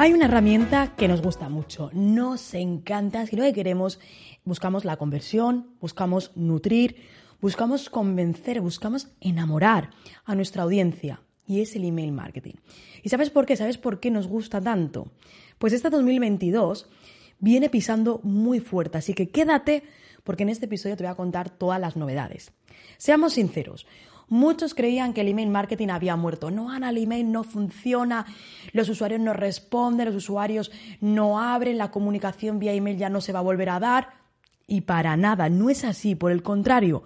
Hay una herramienta que nos gusta mucho, nos encanta, si lo que queremos, buscamos la conversión, buscamos nutrir, buscamos convencer, buscamos enamorar a nuestra audiencia y es el email marketing. ¿Y sabes por qué? ¿Sabes por qué nos gusta tanto? Pues este 2022 viene pisando muy fuerte, así que quédate porque en este episodio te voy a contar todas las novedades. Seamos sinceros, Muchos creían que el email marketing había muerto. No, Ana, el email no funciona, los usuarios no responden, los usuarios no abren, la comunicación vía email ya no se va a volver a dar. Y para nada, no es así, por el contrario.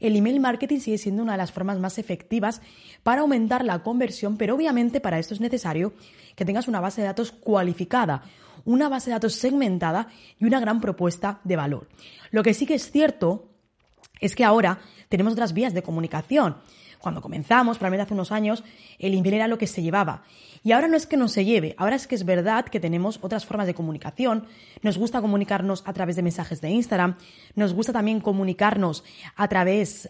El email marketing sigue siendo una de las formas más efectivas para aumentar la conversión, pero obviamente para esto es necesario que tengas una base de datos cualificada, una base de datos segmentada y una gran propuesta de valor. Lo que sí que es cierto es que ahora tenemos otras vías de comunicación. Cuando comenzamos, probablemente hace unos años, el email era lo que se llevaba. Y ahora no es que no se lleve, ahora es que es verdad que tenemos otras formas de comunicación. Nos gusta comunicarnos a través de mensajes de Instagram, nos gusta también comunicarnos a través,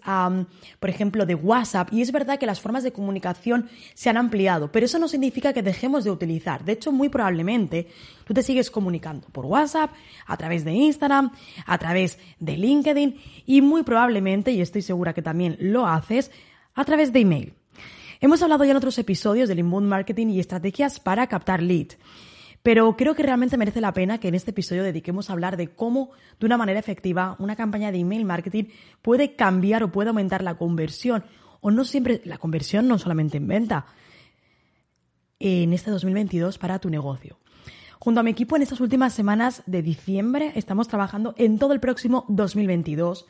por ejemplo, de WhatsApp. Y es verdad que las formas de comunicación se han ampliado, pero eso no significa que dejemos de utilizar. De hecho, muy probablemente tú te sigues comunicando por WhatsApp, a través de Instagram, a través de LinkedIn y muy probablemente, y estoy segura que también lo haces, a través de email. Hemos hablado ya en otros episodios del inbound marketing y estrategias para captar lead. Pero creo que realmente merece la pena que en este episodio dediquemos a hablar de cómo, de una manera efectiva, una campaña de email marketing puede cambiar o puede aumentar la conversión. O no siempre, la conversión no solamente en venta, en este 2022 para tu negocio. Junto a mi equipo en estas últimas semanas de diciembre estamos trabajando en todo el próximo 2022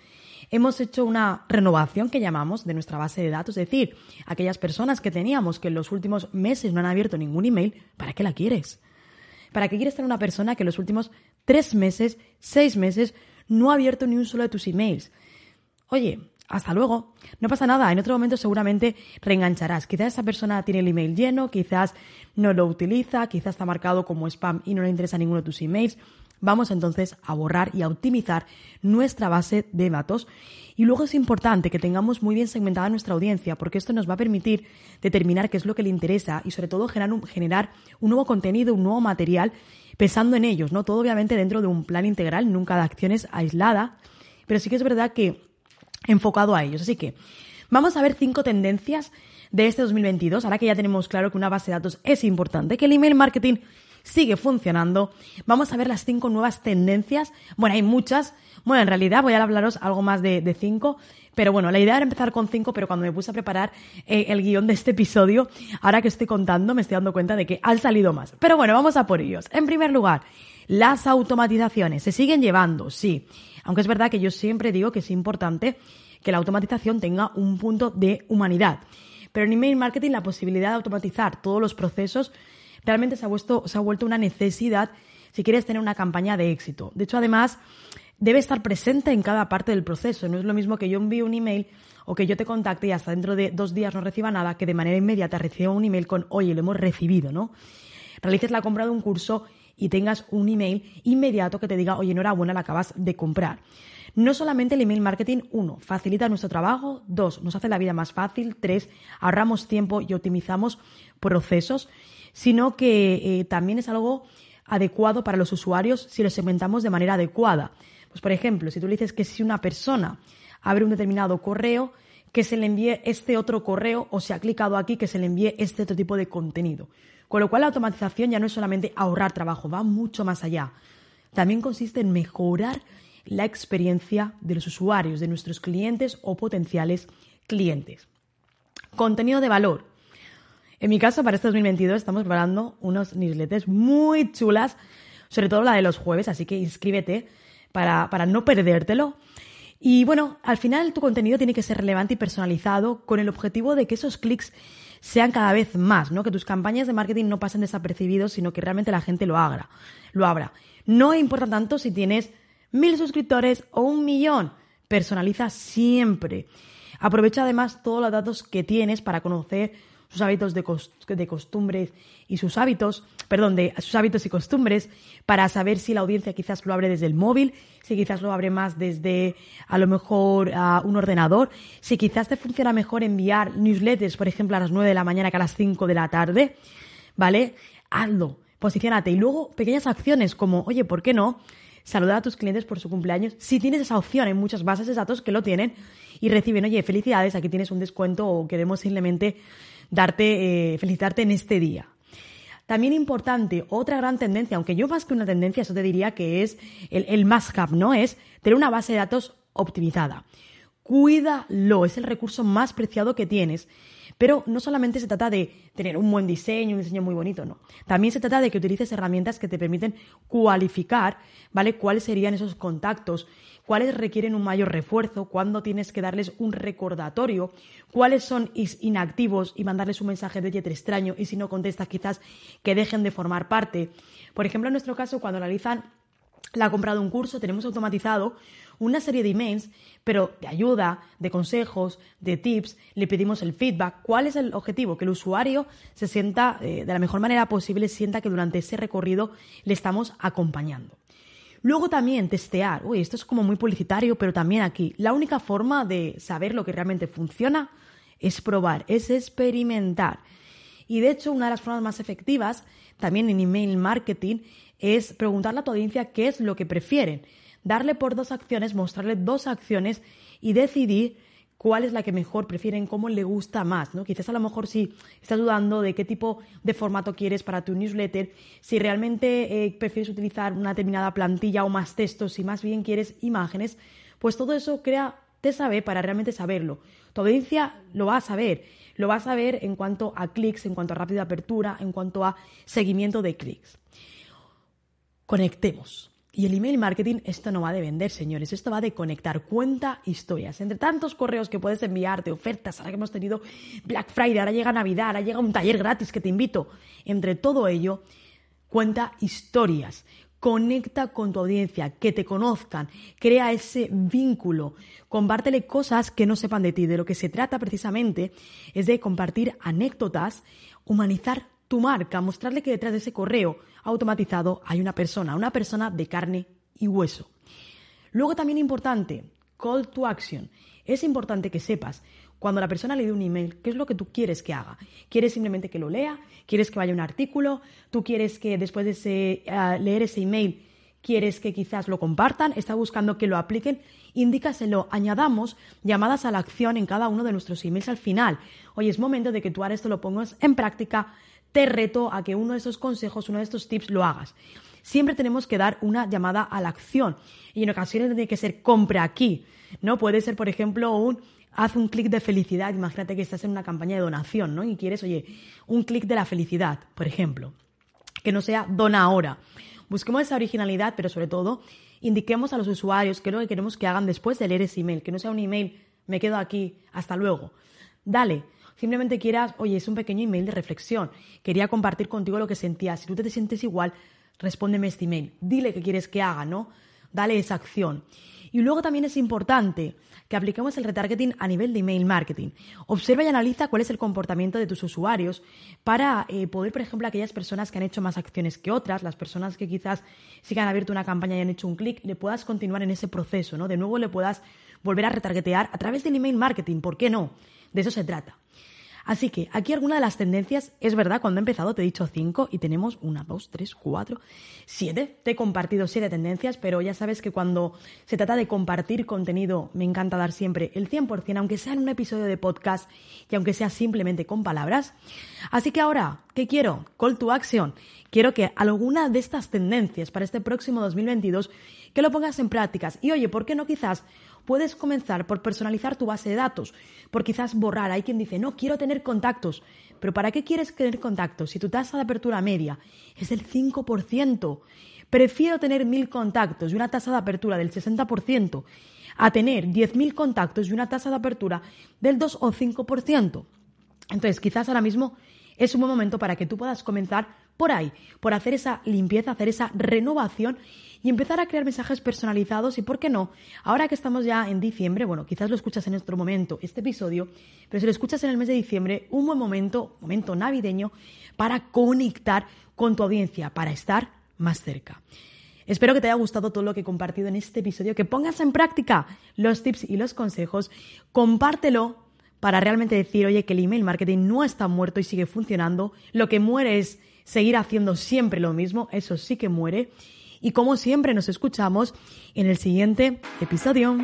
hemos hecho una renovación que llamamos de nuestra base de datos, es decir, aquellas personas que teníamos que en los últimos meses no han abierto ningún email, ¿para qué la quieres? ¿Para qué quieres tener una persona que en los últimos tres meses, seis meses, no ha abierto ni un solo de tus emails? Oye, hasta luego. No pasa nada, en otro momento seguramente reengancharás. Quizás esa persona tiene el email lleno, quizás no lo utiliza, quizás está marcado como spam y no le interesa ninguno de tus emails. Vamos entonces a borrar y a optimizar nuestra base de datos. Y luego es importante que tengamos muy bien segmentada nuestra audiencia, porque esto nos va a permitir determinar qué es lo que le interesa y sobre todo generar un, generar un nuevo contenido, un nuevo material, pensando en ellos, ¿no? Todo obviamente dentro de un plan integral, nunca de acciones aisladas, pero sí que es verdad que enfocado a ellos. Así que vamos a ver cinco tendencias de este 2022, ahora que ya tenemos claro que una base de datos es importante, que el email marketing sigue funcionando. Vamos a ver las cinco nuevas tendencias. Bueno, hay muchas. Bueno, en realidad voy a hablaros algo más de, cinco. Pero bueno, la idea era empezar con cinco, pero cuando me puse a preparar eh, el guion de este episodio, ahora que estoy contando, me estoy dando cuenta de que han salido más. Pero bueno, vamos a por ellos. En primer lugar, las automatizaciones. ¿Se siguen llevando? Sí. Aunque es verdad que yo siempre digo que es importante que la automatización tenga un punto de humanidad. Pero en email marketing la posibilidad de automatizar todos los procesos realmente se ha, vuelto, se ha vuelto una necesidad si quieres tener una campaña de éxito. De hecho, además, debe estar presente en cada parte del proceso. No es lo mismo que yo envíe un email o que yo te contacte y hasta dentro de dos días no reciba nada, que de manera inmediata reciba un email con, oye, lo hemos recibido, ¿no? Realices la compra de un curso y tengas un email inmediato que te diga, oye, enhorabuena, la acabas de comprar. No solamente el email marketing, uno, facilita nuestro trabajo, dos, nos hace la vida más fácil, tres, ahorramos tiempo y optimizamos procesos sino que eh, también es algo adecuado para los usuarios si lo segmentamos de manera adecuada. Pues, por ejemplo, si tú le dices que si una persona abre un determinado correo, que se le envíe este otro correo o se ha clicado aquí que se le envíe este otro tipo de contenido. Con lo cual la automatización ya no es solamente ahorrar trabajo, va mucho más allá. También consiste en mejorar la experiencia de los usuarios, de nuestros clientes o potenciales clientes. Contenido de valor. En mi caso, para este 2022 estamos preparando unos newsletters muy chulas, sobre todo la de los jueves, así que inscríbete para, para no perdértelo. Y bueno, al final tu contenido tiene que ser relevante y personalizado con el objetivo de que esos clics sean cada vez más, ¿no? Que tus campañas de marketing no pasen desapercibidos, sino que realmente la gente lo haga, lo abra. No importa tanto si tienes mil suscriptores o un millón. Personaliza siempre. Aprovecha además todos los datos que tienes para conocer sus hábitos de, costumbres y sus hábitos, perdón, de sus hábitos y costumbres, para saber si la audiencia quizás lo abre desde el móvil, si quizás lo abre más desde a lo mejor un ordenador, si quizás te funciona mejor enviar newsletters, por ejemplo, a las 9 de la mañana que a las 5 de la tarde, ¿vale? Hazlo, posicionate. Y luego pequeñas acciones como, oye, ¿por qué no? saludar a tus clientes por su cumpleaños. Si tienes esa opción, hay muchas bases de datos que lo tienen y reciben, oye, felicidades, aquí tienes un descuento o queremos simplemente darte, eh, felicitarte en este día. También importante, otra gran tendencia, aunque yo más que una tendencia, eso te diría que es el, el must ¿no? Es tener una base de datos optimizada. Cuídalo, es el recurso más preciado que tienes. Pero no solamente se trata de tener un buen diseño, un diseño muy bonito, no. También se trata de que utilices herramientas que te permiten cualificar, ¿vale? Cuáles serían esos contactos, cuáles requieren un mayor refuerzo, cuándo tienes que darles un recordatorio, cuáles son inactivos y mandarles un mensaje de oye, extraño y si no contestas quizás que dejen de formar parte. Por ejemplo, en nuestro caso, cuando realizan la compra de un curso, tenemos automatizado una serie de emails, pero de ayuda, de consejos, de tips, le pedimos el feedback. ¿Cuál es el objetivo? Que el usuario se sienta eh, de la mejor manera posible, sienta que durante ese recorrido le estamos acompañando. Luego también testear. Uy, esto es como muy publicitario, pero también aquí. La única forma de saber lo que realmente funciona es probar, es experimentar. Y de hecho, una de las formas más efectivas, también en email marketing, es preguntarle a tu audiencia qué es lo que prefieren. Darle por dos acciones, mostrarle dos acciones y decidir cuál es la que mejor prefieren, cómo le gusta más, ¿no? Quizás a lo mejor si estás dudando de qué tipo de formato quieres para tu newsletter, si realmente eh, prefieres utilizar una determinada plantilla o más textos, si más bien quieres imágenes, pues todo eso crea te sabe para realmente saberlo. Tu audiencia lo va a saber, lo va a saber en cuanto a clics, en cuanto a rápida apertura, en cuanto a seguimiento de clics. Conectemos. Y el email marketing, esto no va de vender, señores, esto va de conectar, cuenta historias. Entre tantos correos que puedes enviarte, ofertas, ahora que hemos tenido Black Friday, ahora llega Navidad, ahora llega un taller gratis que te invito. Entre todo ello, cuenta historias. Conecta con tu audiencia, que te conozcan, crea ese vínculo, compártele cosas que no sepan de ti. De lo que se trata precisamente es de compartir anécdotas, humanizar tu marca, mostrarle que detrás de ese correo automatizado hay una persona, una persona de carne y hueso. Luego también importante, call to action. Es importante que sepas cuando la persona le dé un email, ¿qué es lo que tú quieres que haga? ¿Quieres simplemente que lo lea? ¿Quieres que vaya un artículo? ¿Tú quieres que después de eh, leer ese email, quieres que quizás lo compartan? ¿Está buscando que lo apliquen? Indícaselo, añadamos llamadas a la acción en cada uno de nuestros emails al final. Oye, es momento de que tú ahora esto lo pongas en práctica te reto a que uno de esos consejos, uno de estos tips lo hagas. Siempre tenemos que dar una llamada a la acción y en ocasiones tiene que ser compra aquí, ¿no? Puede ser, por ejemplo, un haz un clic de felicidad, imagínate que estás en una campaña de donación, ¿no? Y quieres, oye, un clic de la felicidad, por ejemplo, que no sea dona ahora. Busquemos esa originalidad, pero sobre todo indiquemos a los usuarios qué es lo que queremos que hagan después de leer ese email, que no sea un email, me quedo aquí, hasta luego. Dale, simplemente quieras, oye, es un pequeño email de reflexión, quería compartir contigo lo que sentías, si tú te sientes igual, respóndeme este email, dile qué quieres que haga, ¿no? Dale esa acción. Y luego también es importante que apliquemos el retargeting a nivel de email marketing. Observa y analiza cuál es el comportamiento de tus usuarios para eh, poder, por ejemplo, aquellas personas que han hecho más acciones que otras, las personas que quizás sí que han abierto una campaña y han hecho un clic, le puedas continuar en ese proceso, ¿no? De nuevo le puedas volver a retargetear a través del email marketing, ¿por qué no? De eso se trata. Así que aquí alguna de las tendencias, es verdad, cuando he empezado te he dicho cinco y tenemos una, dos, tres, cuatro, siete. Te he compartido siete tendencias, pero ya sabes que cuando se trata de compartir contenido me encanta dar siempre el 100%, aunque sea en un episodio de podcast y aunque sea simplemente con palabras. Así que ahora, ¿qué quiero? Call to action. Quiero que alguna de estas tendencias para este próximo 2022 que lo pongas en prácticas. Y oye, ¿por qué no quizás puedes comenzar por personalizar tu base de datos, por quizás borrar. Hay quien dice, no, quiero tener contactos. Pero ¿para qué quieres tener contactos si tu tasa de apertura media es del 5%? Prefiero tener mil contactos y una tasa de apertura del 60% a tener 10.000 contactos y una tasa de apertura del 2 o 5%. Entonces, quizás ahora mismo es un buen momento para que tú puedas comenzar por ahí, por hacer esa limpieza, hacer esa renovación y empezar a crear mensajes personalizados y, ¿por qué no? Ahora que estamos ya en diciembre, bueno, quizás lo escuchas en otro momento, este episodio, pero si lo escuchas en el mes de diciembre, un buen momento, momento navideño, para conectar con tu audiencia, para estar más cerca. Espero que te haya gustado todo lo que he compartido en este episodio, que pongas en práctica los tips y los consejos, compártelo para realmente decir, oye, que el email marketing no está muerto y sigue funcionando, lo que muere es seguir haciendo siempre lo mismo, eso sí que muere y como siempre nos escuchamos en el siguiente episodio.